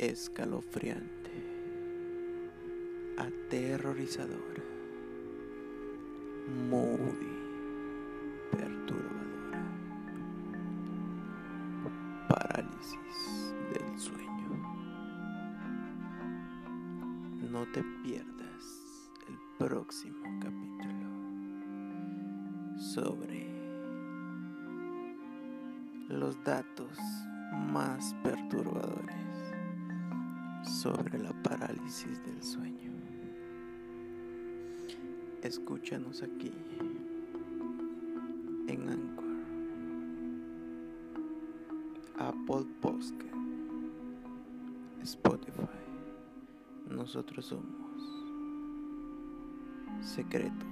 escalofriante, aterrorizadora, muy perturbadora, parálisis del sueño. No te pierdas el próximo capítulo sobre los datos más perturbadores sobre la parálisis del sueño. Escúchanos aquí en Anchor, Apple Podcast, Spotify. Nosotros somos Secreto